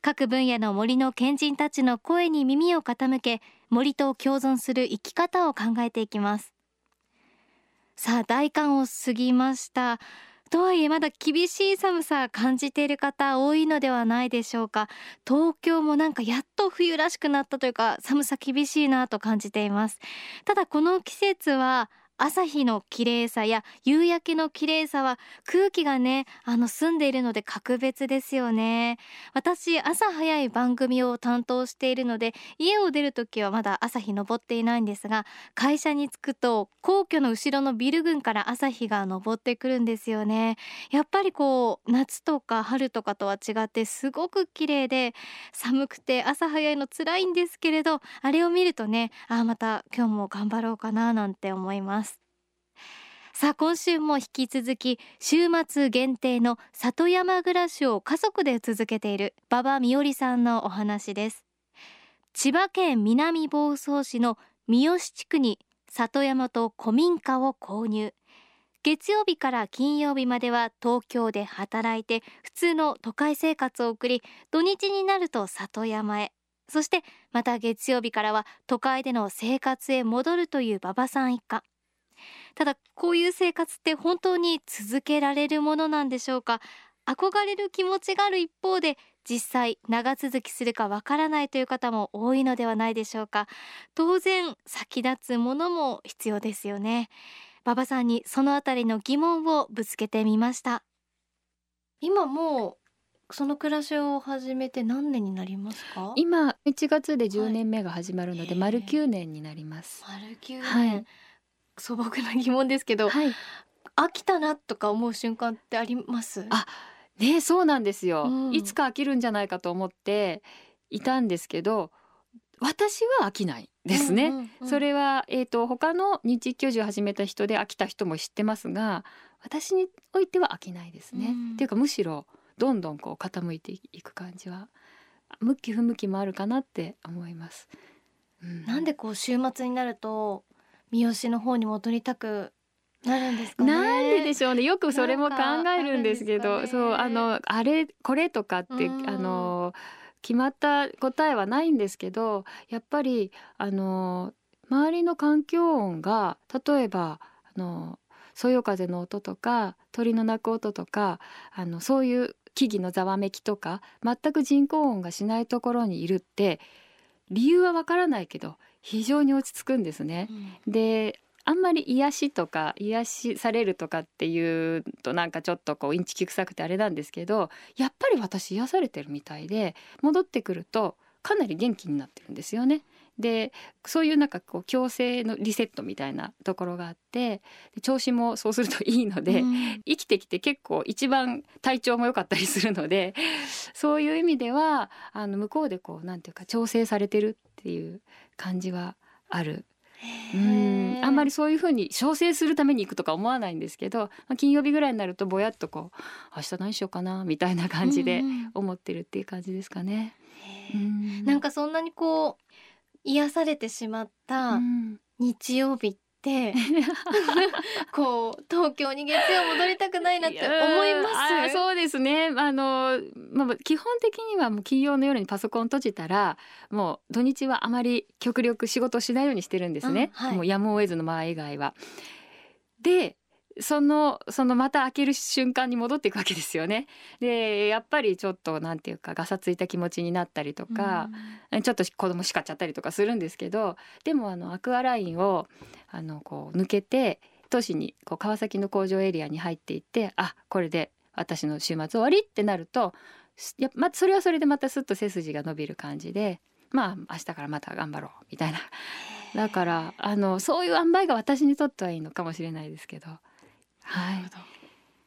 各分野の森の賢人たちの声に耳を傾け森と共存する生き方を考えていきます。さあ大寒を過ぎました。とはいえまだ厳しい寒さ感じている方多いのではないでしょうか。東京もなんかやっと冬らしくなったというか寒さ厳しいなと感じています。ただこの季節は朝日の綺麗さや夕焼けの綺麗さは空気がねあの澄んでいるので格別ですよね。私朝早い番組を担当しているので家を出る時はまだ朝日昇っていないんですが会社に着くと皇居の後ろのビル群から朝日が昇ってくるんですよね。やっぱりこう夏とか春とかとは違ってすごく綺麗で寒くて朝早いの辛いんですけれどあれを見るとねあまた今日も頑張ろうかななんて思います。さあ今週も引き続き週末限定の里山暮らしを家族で続けている馬場美織さんのお話です。千葉県南房総市の三好地区に里山と古民家を購入。月曜日から金曜日までは東京で働いて普通の都会生活を送り土日になると里山へ。そしてまた月曜日からは都会での生活へ戻るという馬場さん一家。ただこういう生活って本当に続けられるものなんでしょうか？憧れる気持ちがある一方で実際長続きするかわからないという方も多いのではないでしょうか？当然先立つものも必要ですよね。馬場さんにそのあたりの疑問をぶつけてみました。今もうその暮らしを始めて何年になりますか？今1月で10年目が始まるので、はい、丸9年になります。丸9年、はい素朴な疑問ですけど、はい、飽きたなとか思う瞬間ってあります？あねそうなんですよ、うん、いつか飽きるんじゃないかと思っていたんですけど私は飽きないですね、うんうんうん、それはえっ、ー、と他の日居住を始めた人で飽きた人も知ってますが私においては飽きないですね、うん、っていうかむしろどんどんこう傾いていく感じは向き不向きもあるかなって思います、うん、なんでこう週末になると三好の方に戻りたくなるんですか、ね、なんででしょうね。よくそれも考えるんですけど、ね、そうあのあれこれとかって、あの決まった答えはないんですけどやっぱりあの周りの環境音が例えばあのそよ風の音とか鳥の鳴く音とかあのそういう木々のざわめきとか全く人工音がしないところにいるって理由はわからないけど非常に落ち着くんですね。うん、であんまり癒しとか癒しされるとかっていうとなんかちょっとこうインチキ臭くてあれなんですけどやっぱり私癒されてるみたいで戻ってくるとかなり元気になってるんですよね。でそういうなんかこう強制のリセットみたいなところがあって調子もそうするといいので、うん、生きてきて結構一番体調も良かったりするのでそういう意味ではあの向こうでこうなんていうか調整されてるっていう感じはある。うん。あんまりそういうふうに調整するために行くとか思わないんですけど、まあ、金曜日ぐらいになるとぼやっとこう明日何しようかなみたいな感じで思ってるっていう感じですかね。ん。なんかそんなにこう癒されてしまった日曜日って こう東京に月曜戻りたくないなって思います。そうですね。あの、まあ、基本的にはもう金曜の夜にパソコン閉じたらもう土日はあまり極力仕事しないようにしてるんですね、うんはい、もうやむを得ずの場合以外は。でそのそのまた開ける瞬間に戻っていくわけですよね。でやっぱりちょっとなんていうかガサついた気持ちになったりとか、うん、ちょっと子供叱っちゃったりとかするんですけどでもあのアクアラインをあのこう抜けて都市にこう川崎の工場エリアに入っていってあこれで私の週末終わりってなるとやまそれはそれでまたすっと背筋が伸びる感じでまあ明日からまた頑張ろうみたいな。だからあのそういう塩梅が私にとってはいいのかもしれないですけど。はい、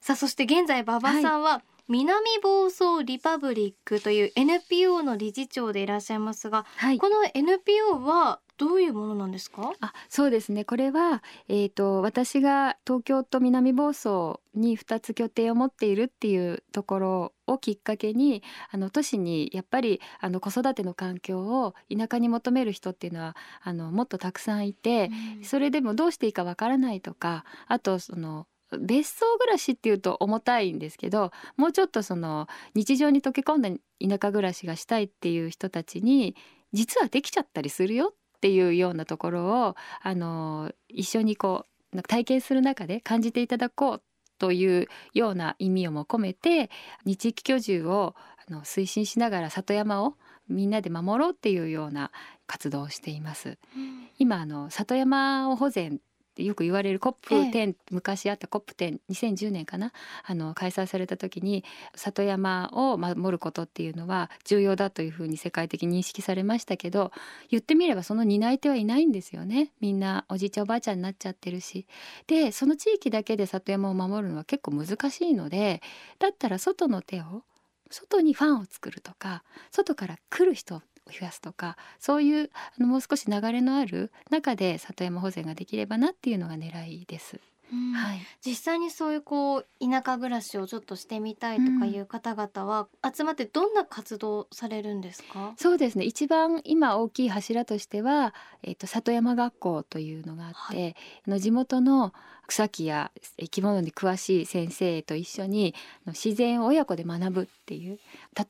さあそして現在馬場さんは、南房総リパブリックという NPO の理事長でいらっしゃいますが、はい。この NPO はどういうものなんですか？あそうですね。これは、えー、と私が東京と南房総に2つ拠点を持っているっていうところをきっかけにあの都市にやっぱりあの子育ての環境を田舎に求める人っていうのはあのもっとたくさんいて、それでもどうしていいかわからないとかあとその別荘暮らしっていうと重たいんですけどもうちょっとその日常に溶け込んだ田舎暮らしがしたいっていう人たちに実はできちゃったりするよっていうようなところをあの一緒にこう体験する中で感じていただこうというような意味をも込めて地域居住をあの推進しながら里山をみんなで守ろうっていうような活動をしています。今あの里山を保全ってよく言われる COP10、昔あった COP102010 年かな？あの開催された時に里山を守ることっていうのは重要だというふうに世界的に認識されましたけど言ってみればその担い手はいないんですよね。みんなおじいちゃんおばあちゃんになっちゃってるし。でその地域だけで里山を守るのは結構難しいのでだったら外の手を外にファンを作るとか外から来る人を増やすとかそういうあのもう少し流れのある中で里山保全ができればなっていうのが狙いです。うん。はい、実際にそういうこう田舎暮らしをちょっとしてみたいとかいう方々は集まってどんな活動されるんですか、そうですね。一番今大きい柱としては、えっと里山学校というのがあって、はあの地元の草木や生き物に詳しい先生と一緒に自然を親子で学ぶっていう。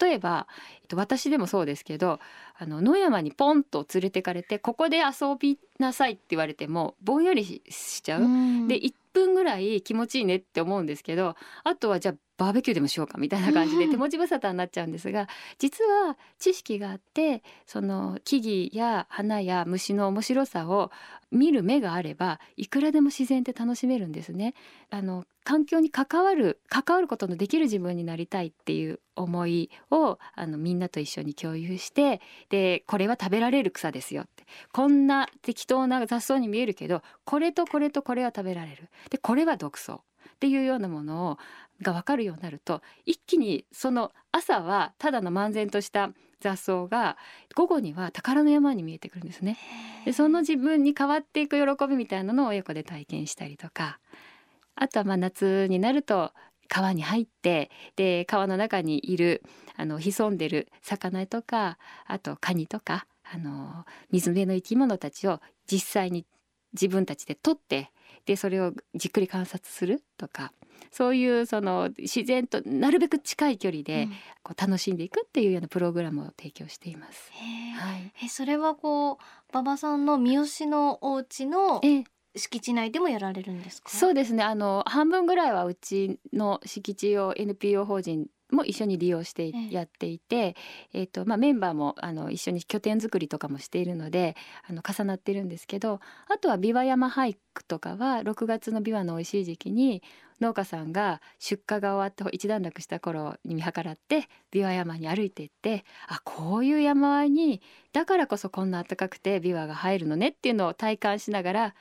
例えば、えっと、私でもそうですけどあの野山にポンと連れてかれてここで遊びなさいって言われてもぼんやりししちゃう？うんで1分ぐらい気持ちいいねって思うんですけどあとはじゃあバーベキューでもしようかみたいな感じでうん手持ち無沙汰になっちゃうんですが実は知識があってその木々や花や虫の面白さを見る目があればいくらでも自然って楽しめるんですね。あの環境に関わる関わることのできる自分になりたいっていう思いをあのみんなと一緒に共有してでこれは食べられる草ですよって。こんな適当な雑草に見えるけどこれとこれとこれは食べられる。でこれは毒草っていうようなものをが分かるようになると一気にその朝はただの漫然とした雑草が午後には宝の山に見えてくるんですね。でその自分に変わっていく喜びみたいなのを親子で体験したりとか。あとはまあ夏になると川に入ってで川の中にいるあの潜んでる魚とかあとカニとかあの水辺の生き物たちを実際に自分たちで撮ってでそれをじっくり観察するとかそういうその自然となるべく近い距離でこう楽しんでいくっていうようなプログラムを提供しています。へー。はい、えそれはこう馬場さんの三好のお家のええ。敷地内でもやられるんですか？そうですね。あの半分ぐらいはうちの敷地を NPO 法人も一緒に利用してやっていて、えっとまあ、メンバーもあの一緒に拠点作りとかもしているのであの重なってるんですけどあとは琵琶山俳句とかは6月の琵琶の美味しい時期に農家さんが出荷が終わって一段落した頃に見計らって琵琶山に歩いていってあこういう山あいにだからこそこんな暖かくて琵琶が生えるのねっていうのを体感しながら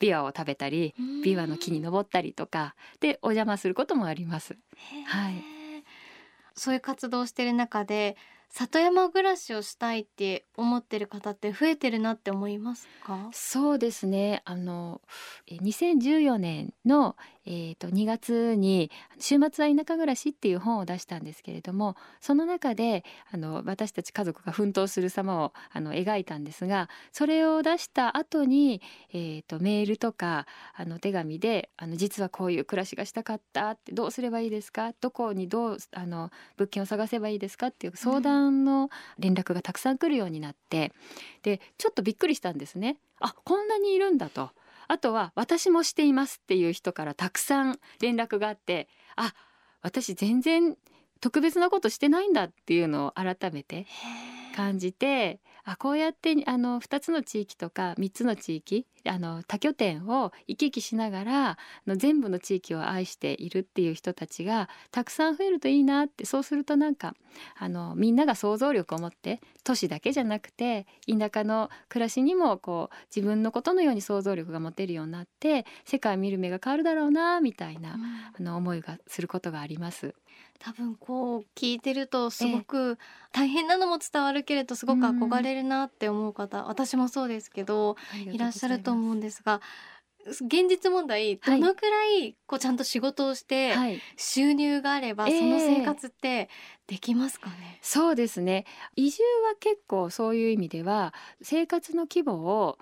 琵琶を食べたり琵琶の木に登ったりとかでお邪魔することもあります。はいいそういう活動をしてる中で里山暮らしをしたいって思ってる方って増えてるなって思いますか？そうですね。あの2014年の、えー、と2月に「週末は田舎暮らし」っていう本を出したんですけれどもその中であの私たち家族が奮闘する様をあの描いたんですがそれを出した後に、えー、とメールとかあの手紙であの「実はこういう暮らしがしたかった」って「どうすればいいですか?」「どこにどうあの物件を探せばいいですか?」っていう相談の連絡がたくさん来るようになってでちょっとびっくりしたんですね。あこんなにいるんだとあとは私もしていますっていう人からたくさん連絡があってあ私全然特別なことしてないんだっていうのを改めて感じてあこうやってあの2つの地域とか3つの地域あの多拠点を行き来しながらあの全部の地域を愛しているっていう人たちがたくさん増えるといいなってそうするとなんかあのみんなが想像力を持って都市だけじゃなくて田舎の暮らしにもこう自分のことのように想像力が持てるようになって世界を見る目が変わるだろうなみたいなあの思いがすることがあります。多分こう聞いてるとすごく大変なのも伝わるけれどすごく憧れるなって思う方、私もそうですけどいらっしゃると思うんですが現実問題どのくらいこうちゃんと仕事をして収入があればその生活ってできますかね、えー、そうですね。移住は結構そういう意味では生活の規模を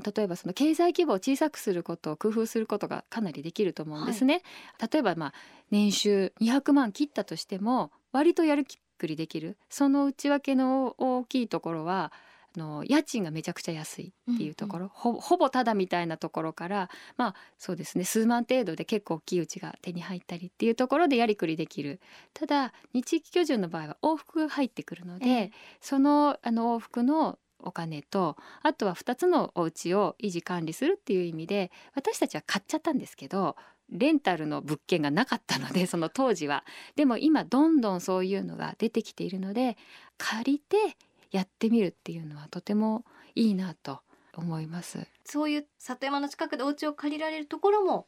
例えばその経済規模を小さくすることを工夫することがかなりできると思うんですね。はい、例えばまあ年収200万切ったとしても割とやる気っくりできる。その内訳の大きいところはの家賃がめちゃくちゃ安いっていうところ、うん。うん、ほほぼただみたいなところからまあそうですね。数万程度で結構大きいうちが手に入ったりっていうところでやりくりできる。ただ日域居住の場合は往復が入ってくるので、えー、そのあの往復のお金とあとは2つのお家を維持管理するっていう意味で私たちは買っちゃったんですけどレンタルの物件がなかったので その当時は。でも今どんどんそういうのが出てきているので借りてやってみるっていうのはとてもいいなと思います。そういう里山の近くでお家を借りられるところも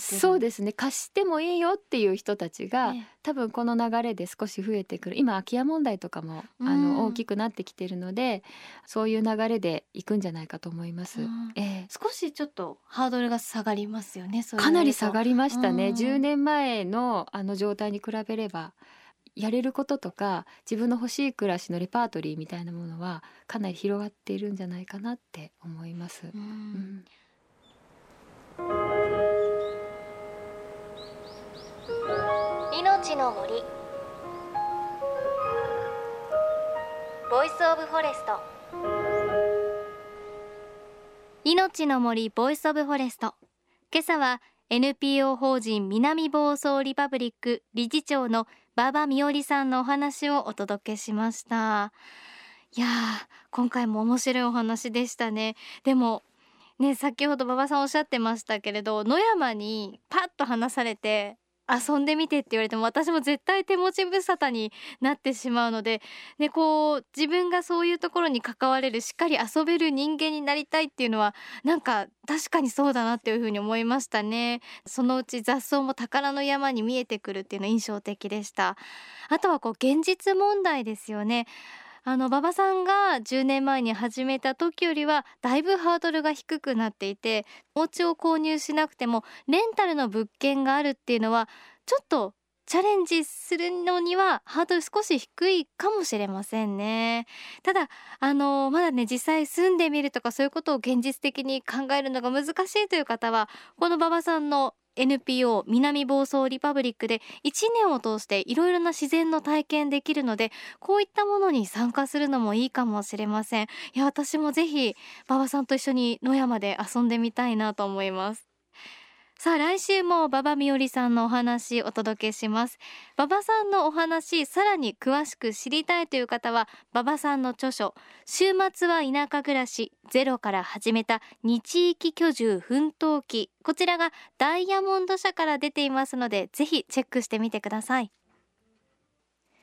そうですね。貸してもいいよっていう人たちが、ね、多分この流れで少し増えてくる。今空き家問題とかも、あの大きくなってきてるのでそういう流れでいくんじゃないかと思います、えー、少しちょっとハードルが下がりますよねかなり下がりましたね。10年前のあの状態に比べればやれることとか自分の欲しい暮らしのレパートリーみたいなものはかなり広がっているんじゃないかなって思います。うん、命の森。 Voice of Forest。命の森 Voice of Forest。今朝は NPO 法人南房総リパブリック理事長の馬場美織さんのお話をお届けしました。いや今回も面白いお話でしたね。でもね先ほど馬場さんおっしゃってましたけれど野山にパッと話されて遊んでみてって言われても私も絶対手持ち無沙汰になってしまうので、ね、こう自分がそういうところに関われるしっかり遊べる人間になりたいっていうのはなんか確かにそうだなっていうふうに思いましたね。そのうち雑草も宝の山に見えてくるっていうの印象的でした。あとはこう現実問題ですよね。あの馬場さんが10年前に始めた時よりはだいぶハードルが低くなっていてお家を購入しなくてもレンタルの物件があるっていうのはちょっとチャレンジするのにはハードル少し低いかもしれませんね。ただあのまだね実際住んでみるとかそういうことを現実的に考えるのが難しいという方はこの馬場さんの NPO 南房総リパブリックで1年を通していろいろな自然の体験できるのでこういったものに参加するのもいいかもしれません。いや私もぜひ馬場さんと一緒に野山で遊んでみたいなと思います。さあ来週も馬場美織さんのお話お届けします。馬場さんのお話さらに詳しく知りたいという方は馬場さんの著書週末は田舎暮らしゼロから始めた日域居住奮闘記。こちらがダイヤモンド社から出ていますのでぜひチェックしてみてください。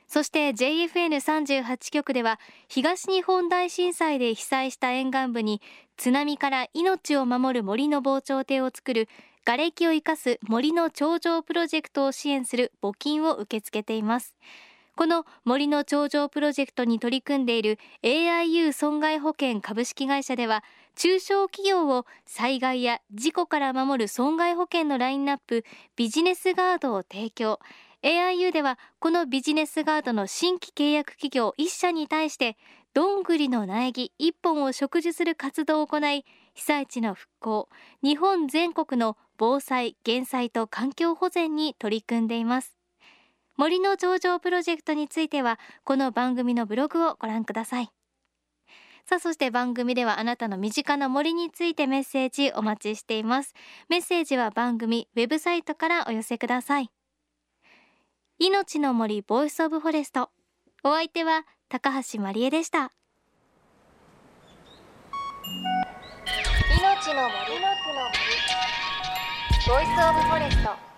そして JFN38 局では東日本大震災で被災した沿岸部に津波から命を守る森の防潮堤を作る瓦礫を生かす森の頂上プロジェクトを支援する募金を受け付けています。この森の頂上プロジェクトに取り組んでいる AIU 損害保険株式会社では中小企業を災害や事故から守る損害保険のラインナップビジネスガードを提供。AIU ではこのビジネスガードの新規契約企業1社に対してどんぐりの苗木1本を植樹する活動を行い被災地の復興日本全国の防災減災と環境保全に取り組んでいます。森の長城プロジェクトについてはこの番組のブログをご覧ください。さあそして番組ではあなたの身近な森についてメッセージお待ちしています。メッセージは番組ウェブサイトからお寄せください。命の森 Voice of Forest。お相手は高橋万里恵でした。命の森の森。ボイスオブフォレスト。